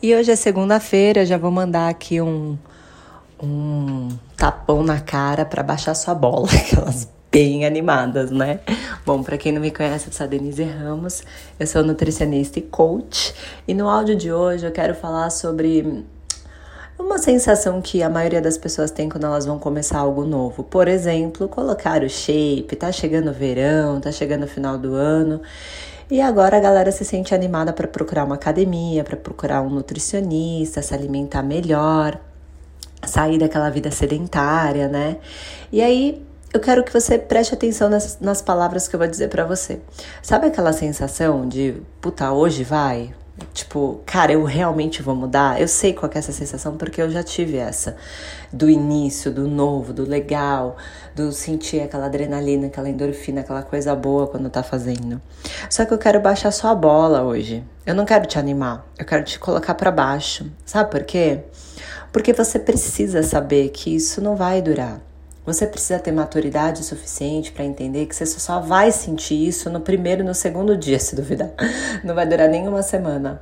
E hoje é segunda-feira, já vou mandar aqui um, um tapão na cara para baixar sua bola, aquelas bem animadas, né? Bom, para quem não me conhece, eu sou a Denise Ramos, eu sou nutricionista e coach, e no áudio de hoje eu quero falar sobre uma sensação que a maioria das pessoas tem quando elas vão começar algo novo. Por exemplo, colocar o shape, tá chegando o verão, tá chegando o final do ano, e agora a galera se sente animada para procurar uma academia, para procurar um nutricionista, se alimentar melhor, sair daquela vida sedentária, né? E aí eu quero que você preste atenção nas, nas palavras que eu vou dizer para você. Sabe aquela sensação de, puta, hoje vai? Tipo, cara, eu realmente vou mudar? Eu sei qual é essa sensação porque eu já tive essa. Do início, do novo, do legal, do sentir aquela adrenalina, aquela endorfina, aquela coisa boa quando tá fazendo. Só que eu quero baixar sua bola hoje. Eu não quero te animar, eu quero te colocar para baixo. Sabe por quê? Porque você precisa saber que isso não vai durar. Você precisa ter maturidade suficiente para entender que você só vai sentir isso no primeiro e no segundo dia, se duvidar. Não vai durar nenhuma semana.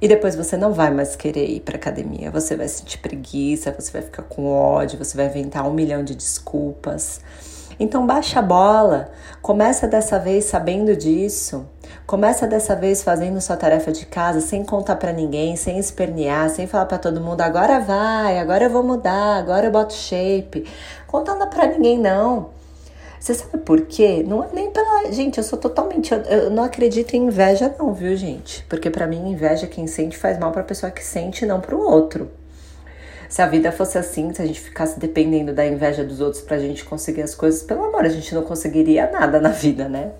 E depois você não vai mais querer ir para academia. Você vai sentir preguiça, você vai ficar com ódio, você vai inventar um milhão de desculpas. Então baixa a bola, começa dessa vez sabendo disso. Começa dessa vez fazendo sua tarefa de casa sem contar para ninguém, sem espernear, sem falar para todo mundo agora vai, agora eu vou mudar, agora eu boto shape. Contando para ninguém não. Você sabe por quê? Não é nem pela. Gente, eu sou totalmente. Eu, eu não acredito em inveja, não, viu, gente? Porque para mim, inveja, quem sente faz mal pra pessoa que sente, não pro outro. Se a vida fosse assim, se a gente ficasse dependendo da inveja dos outros pra gente conseguir as coisas, pelo amor, a gente não conseguiria nada na vida, né?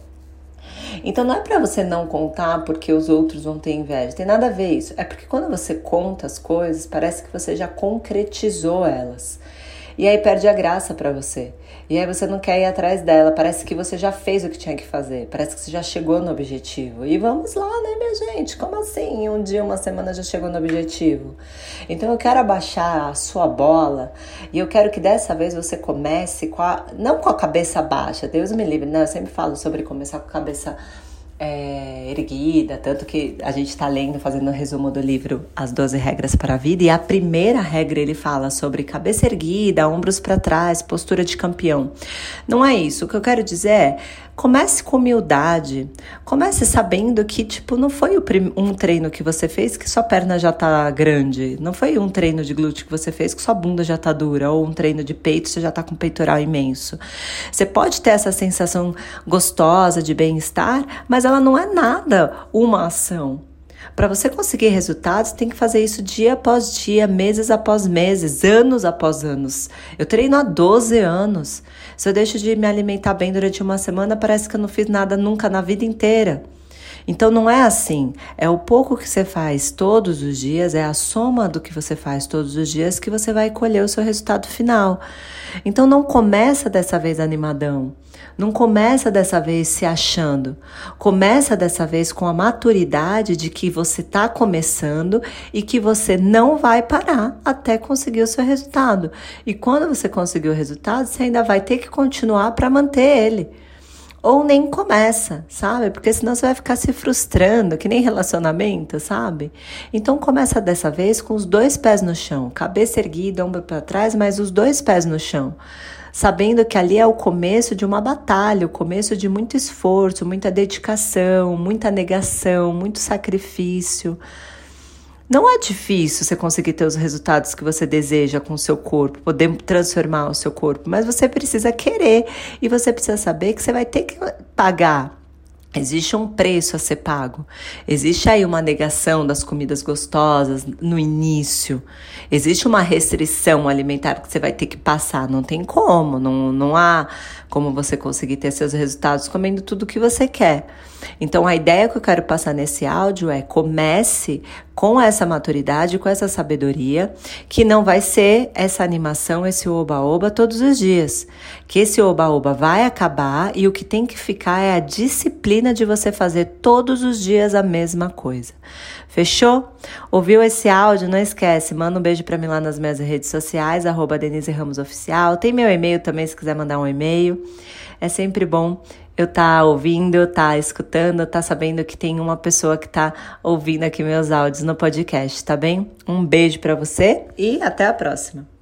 Então não é para você não contar porque os outros vão ter inveja. Tem nada a ver isso. É porque quando você conta as coisas, parece que você já concretizou elas. E aí perde a graça para você. E aí você não quer ir atrás dela. Parece que você já fez o que tinha que fazer. Parece que você já chegou no objetivo. E vamos lá, né, minha gente? Como assim? Um dia, uma semana já chegou no objetivo. Então eu quero abaixar a sua bola e eu quero que dessa vez você comece com a. Não com a cabeça baixa, Deus me livre. Não, eu sempre falo sobre começar com a cabeça baixa é, erguida, tanto que a gente está lendo, fazendo um resumo do livro As 12 Regras para a Vida, e a primeira regra ele fala sobre cabeça erguida, ombros para trás, postura de campeão. Não é isso. O que eu quero dizer é Comece com humildade. Comece sabendo que, tipo, não foi um treino que você fez que sua perna já tá grande. Não foi um treino de glúteo que você fez que sua bunda já tá dura. Ou um treino de peito você já tá com um peitoral imenso. Você pode ter essa sensação gostosa de bem-estar, mas ela não é nada uma ação. Para você conseguir resultados, tem que fazer isso dia após dia, meses após meses, anos após anos. Eu treino há 12 anos. Se eu deixo de me alimentar bem durante uma semana, parece que eu não fiz nada nunca na vida inteira. Então não é assim. É o pouco que você faz todos os dias, é a soma do que você faz todos os dias que você vai colher o seu resultado final. Então não começa dessa vez animadão. Não começa dessa vez se achando. Começa dessa vez com a maturidade de que você está começando e que você não vai parar até conseguir o seu resultado. E quando você conseguir o resultado, você ainda vai ter que continuar para manter ele. Ou nem começa, sabe? Porque senão você vai ficar se frustrando, que nem relacionamento, sabe? Então começa dessa vez com os dois pés no chão, cabeça erguida, ombro para trás, mas os dois pés no chão sabendo que ali é o começo de uma batalha, o começo de muito esforço, muita dedicação, muita negação, muito sacrifício. Não é difícil você conseguir ter os resultados que você deseja com o seu corpo, poder transformar o seu corpo, mas você precisa querer e você precisa saber que você vai ter que pagar Existe um preço a ser pago. Existe aí uma negação das comidas gostosas no início. Existe uma restrição alimentar que você vai ter que passar. Não tem como. Não, não há como você conseguir ter seus resultados comendo tudo que você quer. Então, a ideia que eu quero passar nesse áudio é comece com essa maturidade, com essa sabedoria, que não vai ser essa animação, esse oba-oba todos os dias. Que esse oba-oba vai acabar e o que tem que ficar é a disciplina de você fazer todos os dias a mesma coisa. Fechou? Ouviu esse áudio? Não esquece, manda um beijo para mim lá nas minhas redes sociais, arroba Denise Ramos Oficial. Tem meu e-mail também, se quiser mandar um e-mail. É sempre bom eu tá ouvindo, tá escutando, tá sabendo que tem uma pessoa que está ouvindo aqui meus áudios no podcast, tá bem? Um beijo para você e até a próxima.